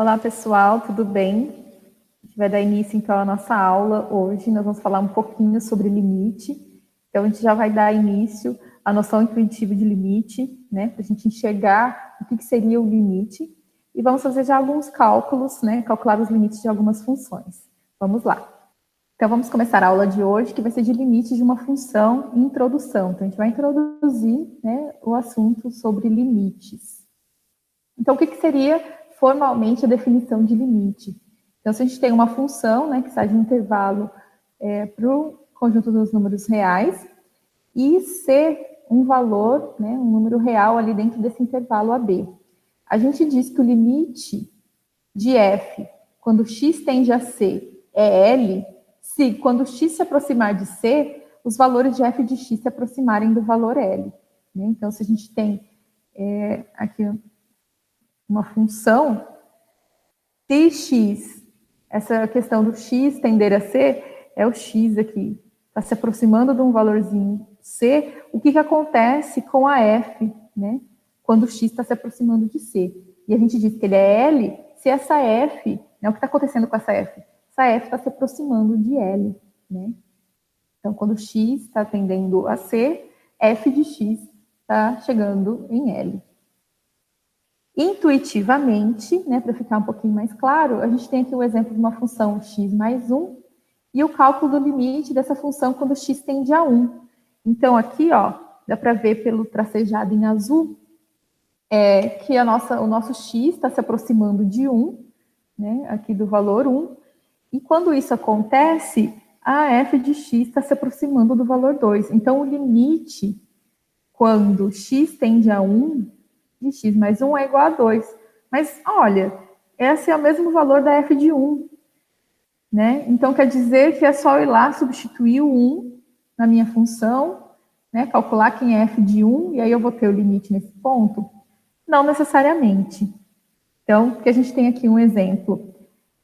Olá, pessoal, tudo bem? A gente vai dar início, então, à nossa aula hoje. Nós vamos falar um pouquinho sobre limite. Então, a gente já vai dar início à noção intuitiva de limite, né? Para a gente enxergar o que seria o limite. E vamos fazer já alguns cálculos, né? Calcular os limites de algumas funções. Vamos lá. Então, vamos começar a aula de hoje, que vai ser de limite de uma função e introdução. Então, a gente vai introduzir né, o assunto sobre limites. Então, o que, que seria formalmente a definição de limite? Então, se a gente tem uma função né, que sai de um intervalo é, para o conjunto dos números reais, e ser um valor, né, um número real ali dentro desse intervalo AB. A gente diz que o limite de f, quando x tende a c, é L, se quando x se aproximar de c, os valores de f de x se aproximarem do valor L. Né? Então, se a gente tem é, aqui uma função, se x, essa questão do x tender a c, é o x aqui, está se aproximando de um valorzinho c, o que, que acontece com a f, né? Quando o x está se aproximando de c. E a gente diz que ele é L, se essa f, né, o que está acontecendo com essa f? essa F está se aproximando de L, né? Então, quando X está tendendo a C, F de X está chegando em L. Intuitivamente, né, para ficar um pouquinho mais claro, a gente tem aqui o exemplo de uma função x mais 1 e o cálculo do limite dessa função quando x tende a 1. Então, aqui, ó, dá para ver pelo tracejado em azul é, que a nossa, o nosso x está se aproximando de 1, né, aqui do valor 1, e quando isso acontece, a f de x está se aproximando do valor 2. Então, o limite, quando x tende a 1, de x mais 1 é igual a 2. Mas, olha, esse é o mesmo valor da f de 1. Né? Então, quer dizer que é só ir lá substituir o 1 na minha função, né? calcular quem é f de 1, e aí eu vou ter o limite nesse ponto? Não necessariamente. Então, porque a gente tem aqui um exemplo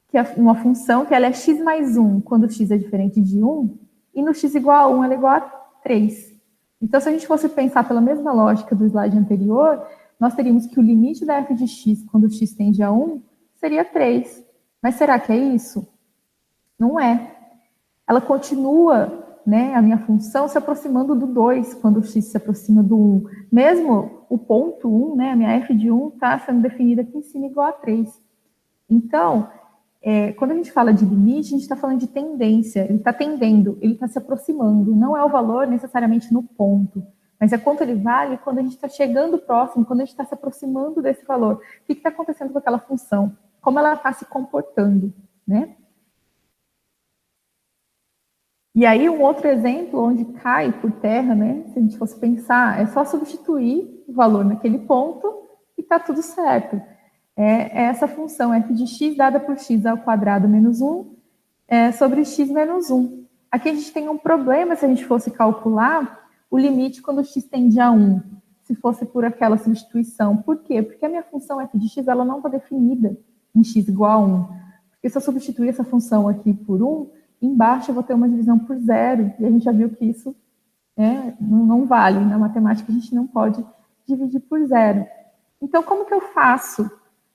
que é uma função que ela é x mais 1 quando x é diferente de 1, e no x igual a 1 ela é igual a 3. Então, se a gente fosse pensar pela mesma lógica do slide anterior, nós teríamos que o limite da f de x quando x tende a 1 seria 3. Mas será que é isso? Não é. Ela continua, né, a minha função, se aproximando do 2 quando x se aproxima do 1. Mesmo o ponto 1, né, a minha f de 1 está sendo definida aqui em cima igual a 3. Então, é, quando a gente fala de limite, a gente está falando de tendência. Ele está tendendo, ele está se aproximando. Não é o valor necessariamente no ponto, mas é quanto ele vale quando a gente está chegando próximo, quando a gente está se aproximando desse valor. O que está acontecendo com aquela função? Como ela está se comportando, né? E aí, um outro exemplo onde cai por terra, né? Se a gente fosse pensar, é só substituir o valor naquele ponto e está tudo certo é, essa função f de x dada por x ao quadrado menos 1 é, sobre x menos 1. Aqui a gente tem um problema se a gente fosse calcular o limite quando x tende a 1, se fosse por aquela substituição. Por quê? Porque a minha função f de x ela não está definida em x igual a 1. Porque se eu substituir essa função aqui por 1, embaixo eu vou ter uma divisão por zero, e a gente já viu que isso é, não, não vale. Na matemática a gente não pode dividir por zero. Então, como que eu faço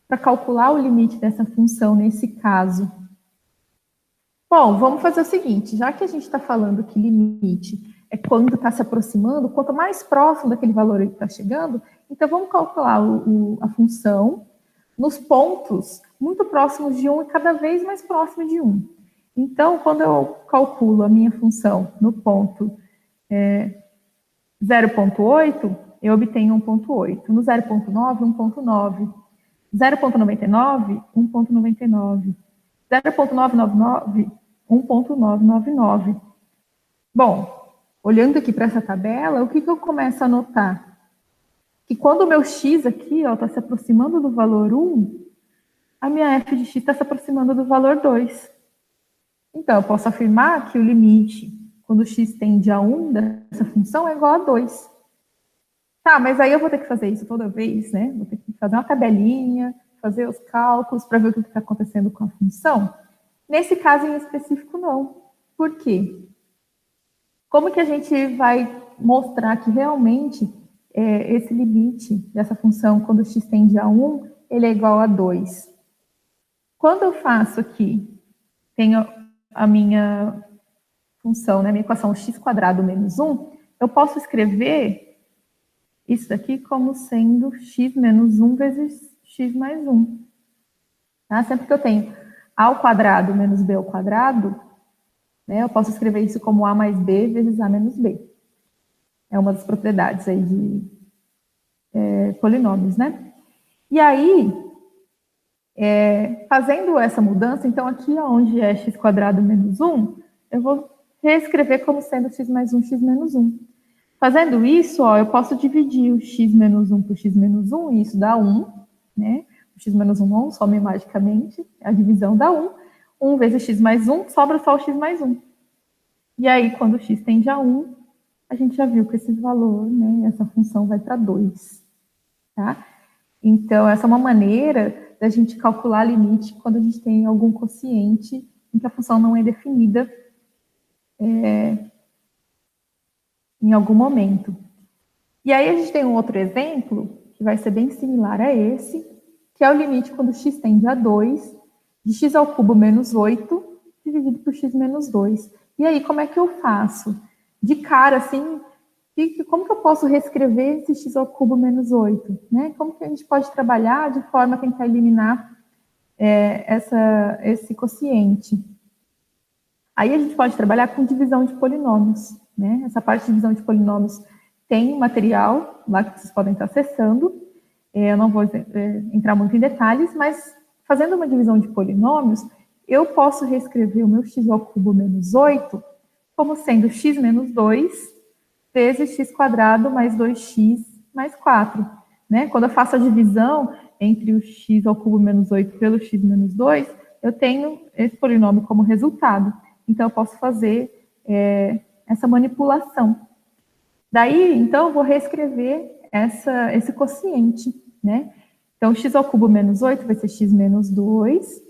para calcular o limite dessa função nesse caso? Bom, vamos fazer o seguinte, já que a gente está falando que limite é quando está se aproximando, quanto mais próximo daquele valor ele está chegando, então vamos calcular o, o, a função nos pontos muito próximos de 1 e cada vez mais próximo de 1. Então, quando eu calculo a minha função no ponto é, 0.8, eu obtenho 1.8. No 0.9, 1.9. 0,99, 1,99. 0,999, 1,999. Bom, olhando aqui para essa tabela, o que, que eu começo a notar? Que quando o meu x aqui está se aproximando do valor 1, a minha f de x está se aproximando do valor 2. Então, eu posso afirmar que o limite, quando x tende a 1 dessa função, é igual a 2. Tá, mas aí eu vou ter que fazer isso toda vez, né? Vou ter que fazer uma tabelinha, fazer os cálculos para ver o que está acontecendo com a função. Nesse caso em específico, não. Por quê? Como que a gente vai mostrar que realmente é, esse limite dessa função, quando x tende a 1, ele é igual a 2? Quando eu faço aqui, tenho a minha função, né, minha equação x quadrado menos 1, eu posso escrever isso daqui como sendo x menos 1 vezes x mais 1. Tá? Sempre que eu tenho a ao quadrado menos b ao quadrado, né, eu posso escrever isso como a mais b vezes a menos b. É uma das propriedades aí de é, polinômios, né? E aí, é, fazendo essa mudança, então aqui onde é x menos 1, eu vou reescrever como sendo x mais 1, x menos 1. Fazendo isso, ó, eu posso dividir o x menos 1 por x menos 1, e isso dá 1, né? O x menos 1 não some magicamente, a divisão dá 1. 1 vezes x mais 1, sobra só o x mais 1. E aí, quando x tende a 1, a gente já viu que esse valor, né, essa função vai para 2, tá? Então, essa é uma maneira da gente calcular limite quando a gente tem algum quociente em que a função não é definida é, em algum momento. E aí a gente tem um outro exemplo, que vai ser bem similar a esse, que é o limite quando x tende a 2, de x ao cubo menos 8, dividido por x menos 2. E aí, como é que eu faço? De cara, assim, como que eu posso reescrever esse x ao cubo menos 8? Né? Como que a gente pode trabalhar de forma a tentar eliminar é, essa, esse quociente? Aí a gente pode trabalhar com divisão de polinômios. Né? Essa parte de divisão de polinômios tem material lá que vocês podem estar acessando. É, eu não vou é, entrar muito em detalhes, mas fazendo uma divisão de polinômios, eu posso reescrever o meu x ao cubo menos 8 como sendo x menos 2 vezes x quadrado mais 2x mais 4. Né? Quando eu faço a divisão entre o x ao cubo menos 8 pelo x menos 2, eu tenho esse polinômio como resultado. Então, eu posso fazer é, essa manipulação. Daí, então, eu vou reescrever essa, esse quociente, né? Então, x ao cubo menos 8 vai ser x menos 2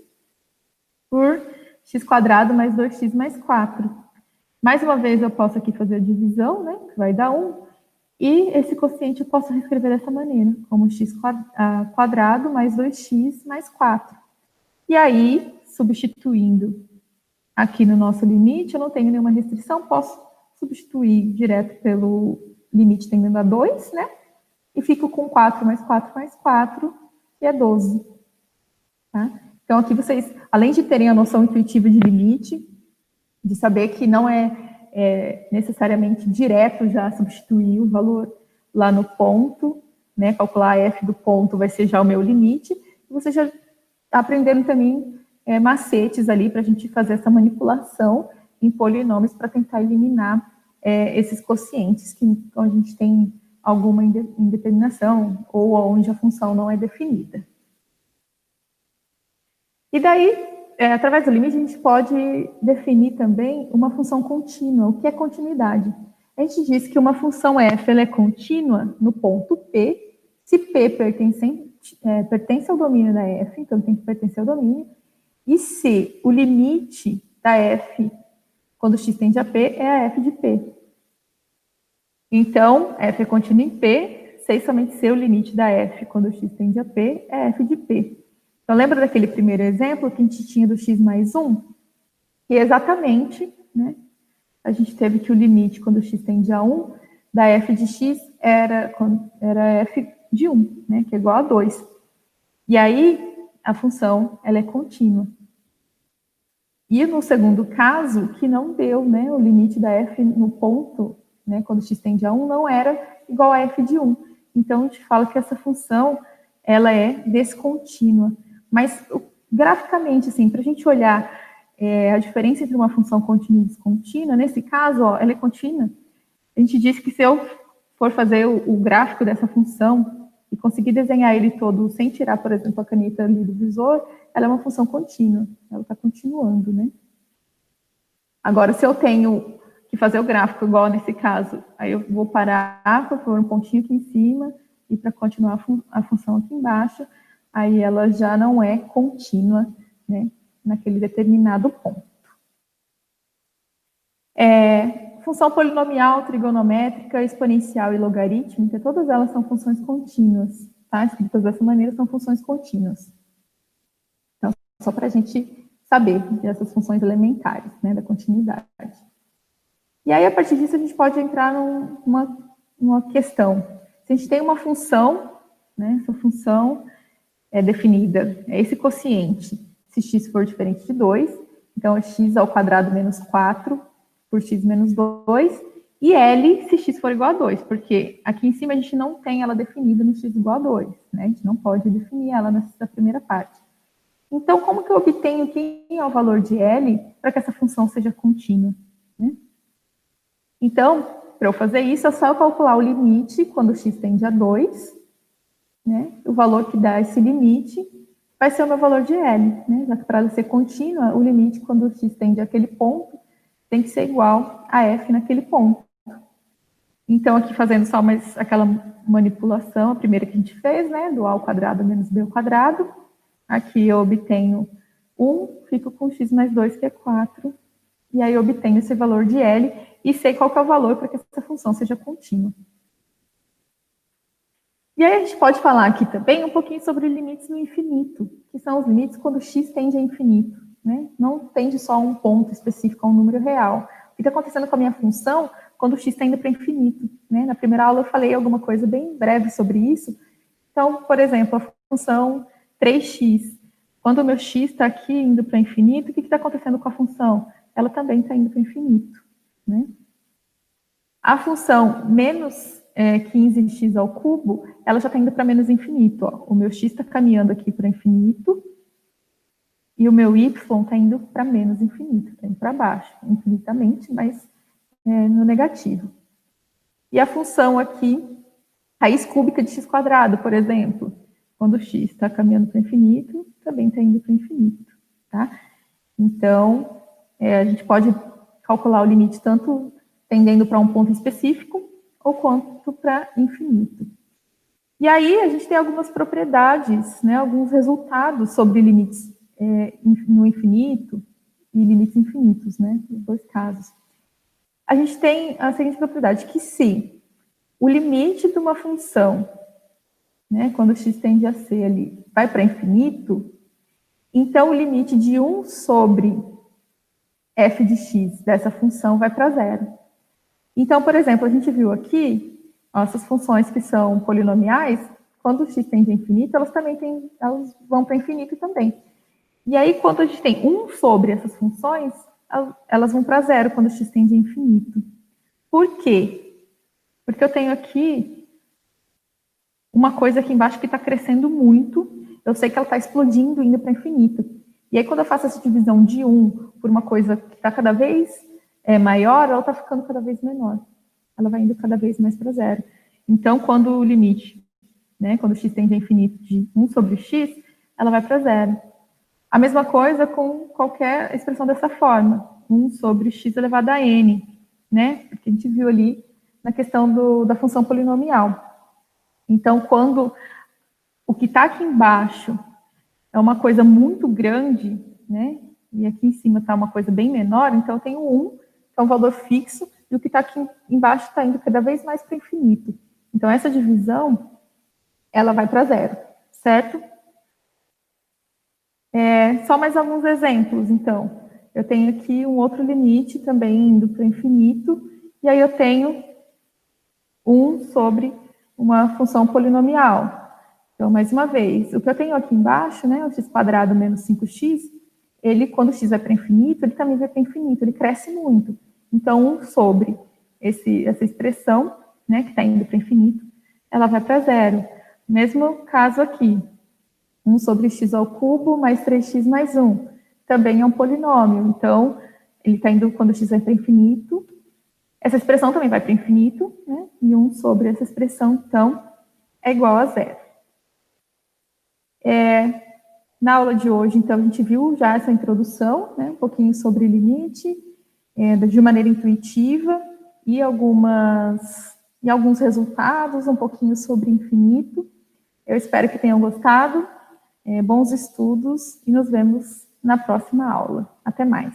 por x quadrado mais 2x mais 4. Mais uma vez, eu posso aqui fazer a divisão, né? Que vai dar 1. E esse quociente eu posso reescrever dessa maneira, como x quadrado mais 2x mais 4. E aí, substituindo aqui no nosso limite, eu não tenho nenhuma restrição, posso substituir direto pelo limite tendendo a 2, né? E fico com 4 mais 4 mais 4, é 12. Tá? Então, aqui vocês, além de terem a noção intuitiva de limite, de saber que não é, é necessariamente direto já substituir o valor lá no ponto, né? Calcular f do ponto vai ser já o meu limite, e vocês já aprenderam também é, macetes ali para a gente fazer essa manipulação em polinômios para tentar eliminar é, esses quocientes que onde a gente tem alguma indeterminação ou onde a função não é definida. E daí, é, através do limite, a gente pode definir também uma função contínua. O que é continuidade? A gente diz que uma função f é contínua no ponto P, se P pertence, é, pertence ao domínio da f, então tem que pertencer ao domínio, e se o limite da f, quando x tende a P, é a f de P. Então, f é contínua em P, sei somente se o limite da f, quando x tende a P, é f de P. Então, lembra daquele primeiro exemplo que a gente tinha do x mais 1? Que exatamente, né, a gente teve que o limite, quando x tende a 1, da f de x era, era f de 1, né, que é igual a 2. E aí, a função ela é contínua. E no segundo caso, que não deu, né, o limite da f no ponto, né, quando x tende a 1, não era igual a f de 1. Então, a gente fala que essa função, ela é descontínua. Mas, graficamente, assim, para a gente olhar é, a diferença entre uma função contínua e descontínua, nesse caso, ó, ela é contínua. A gente diz que se eu for fazer o, o gráfico dessa função, e conseguir desenhar ele todo sem tirar, por exemplo, a caneta ali do visor, ela é uma função contínua, ela está continuando, né? Agora, se eu tenho que fazer o gráfico igual nesse caso, aí eu vou parar, vou pôr um pontinho aqui em cima, e para continuar a, fun a função aqui embaixo, aí ela já não é contínua, né, naquele determinado ponto. É, função polinomial, trigonométrica, exponencial e logarítmica, todas elas são funções contínuas, tá? Escritas dessa maneira, são funções contínuas. Então, só para a gente saber dessas funções elementares, né, da continuidade. E aí, a partir disso, a gente pode entrar numa, numa questão. Se a gente tem uma função, né, essa função é definida, é esse quociente, se x for diferente de 2, então é x ao quadrado menos 4 por x menos 2, e L se x for igual a 2, porque aqui em cima a gente não tem ela definida no x igual a 2, né? A gente não pode definir ela nessa primeira parte. Então, como que eu obtenho quem é o valor de L para que essa função seja contínua? Né? Então, para eu fazer isso, é só eu calcular o limite quando x tende a 2, né? O valor que dá esse limite vai ser o meu valor de L, né? Já que para ela ser contínua, o limite quando x tende àquele ponto tem que ser igual a f naquele ponto. Então, aqui fazendo só mais aquela manipulação, a primeira que a gente fez, né, do a ao quadrado menos b ao quadrado. Aqui eu obtenho 1, fico com x mais 2, que é 4. E aí eu obtenho esse valor de L e sei qual é o valor para que essa função seja contínua. E aí a gente pode falar aqui também um pouquinho sobre limites no infinito, que são os limites quando x tende a infinito. Né? Não tende só a um ponto específico, a um número real. O que está acontecendo com a minha função quando x indo para infinito. Né? Na primeira aula eu falei alguma coisa bem breve sobre isso. Então, por exemplo, a função 3x. Quando o meu x está aqui indo para infinito, o que está acontecendo com a função? Ela também está indo para infinito. Né? A função menos é, 15x ao cubo, ela já está indo para menos infinito. Ó. O meu x está caminhando aqui para infinito, e o meu y está indo para menos infinito, está indo para baixo, infinitamente, mas é, no negativo. E a função aqui, raiz cúbica de x quadrado, por exemplo, quando x está caminhando para infinito, também está indo para infinito, tá? Então, é, a gente pode calcular o limite tanto tendendo para um ponto específico, ou quanto para infinito. E aí a gente tem algumas propriedades, né, alguns resultados sobre limites é, no infinito e limites infinitos, né, nos dois casos a gente tem a seguinte propriedade, que se o limite de uma função, né, quando x tende a ser ali, vai para infinito, então o limite de 1 sobre f de x dessa função vai para zero. Então, por exemplo, a gente viu aqui, essas funções que são polinomiais, quando x tende a infinito, elas também têm, elas vão para infinito também. E aí, quando a gente tem 1 sobre essas funções, elas vão para zero quando x tende a infinito. Por quê? Porque eu tenho aqui uma coisa aqui embaixo que está crescendo muito, eu sei que ela está explodindo, indo para infinito. E aí, quando eu faço essa divisão de 1 por uma coisa que está cada vez é, maior, ela está ficando cada vez menor. Ela vai indo cada vez mais para zero. Então, quando o limite, né, quando x tende a infinito de 1 sobre x, ela vai para zero. A mesma coisa com qualquer expressão dessa forma, 1 sobre x elevado a n, né? Porque a gente viu ali na questão do, da função polinomial. Então, quando o que está aqui embaixo é uma coisa muito grande, né? E aqui em cima está uma coisa bem menor, então eu tenho 1, que é um valor fixo, e o que está aqui embaixo está indo cada vez mais para o infinito. Então, essa divisão, ela vai para zero, certo? É, só mais alguns exemplos, então. Eu tenho aqui um outro limite também indo para o infinito, e aí eu tenho 1 sobre uma função polinomial. Então, mais uma vez, o que eu tenho aqui embaixo, né, o x quadrado menos 5x, ele, quando x vai para infinito, ele também vai para infinito, ele cresce muito. Então, 1 sobre esse, essa expressão, né, que está indo para infinito, ela vai para zero. Mesmo caso aqui, 1 sobre x ao cubo mais 3x mais 1. Também é um polinômio, então, ele está indo quando x vai para infinito. Essa expressão também vai para infinito, né? E 1 sobre essa expressão, então, é igual a zero. É, na aula de hoje, então, a gente viu já essa introdução, né? Um pouquinho sobre limite, é, de maneira intuitiva, e algumas e alguns resultados, um pouquinho sobre infinito. Eu espero que tenham gostado. É, bons estudos e nos vemos na próxima aula. Até mais.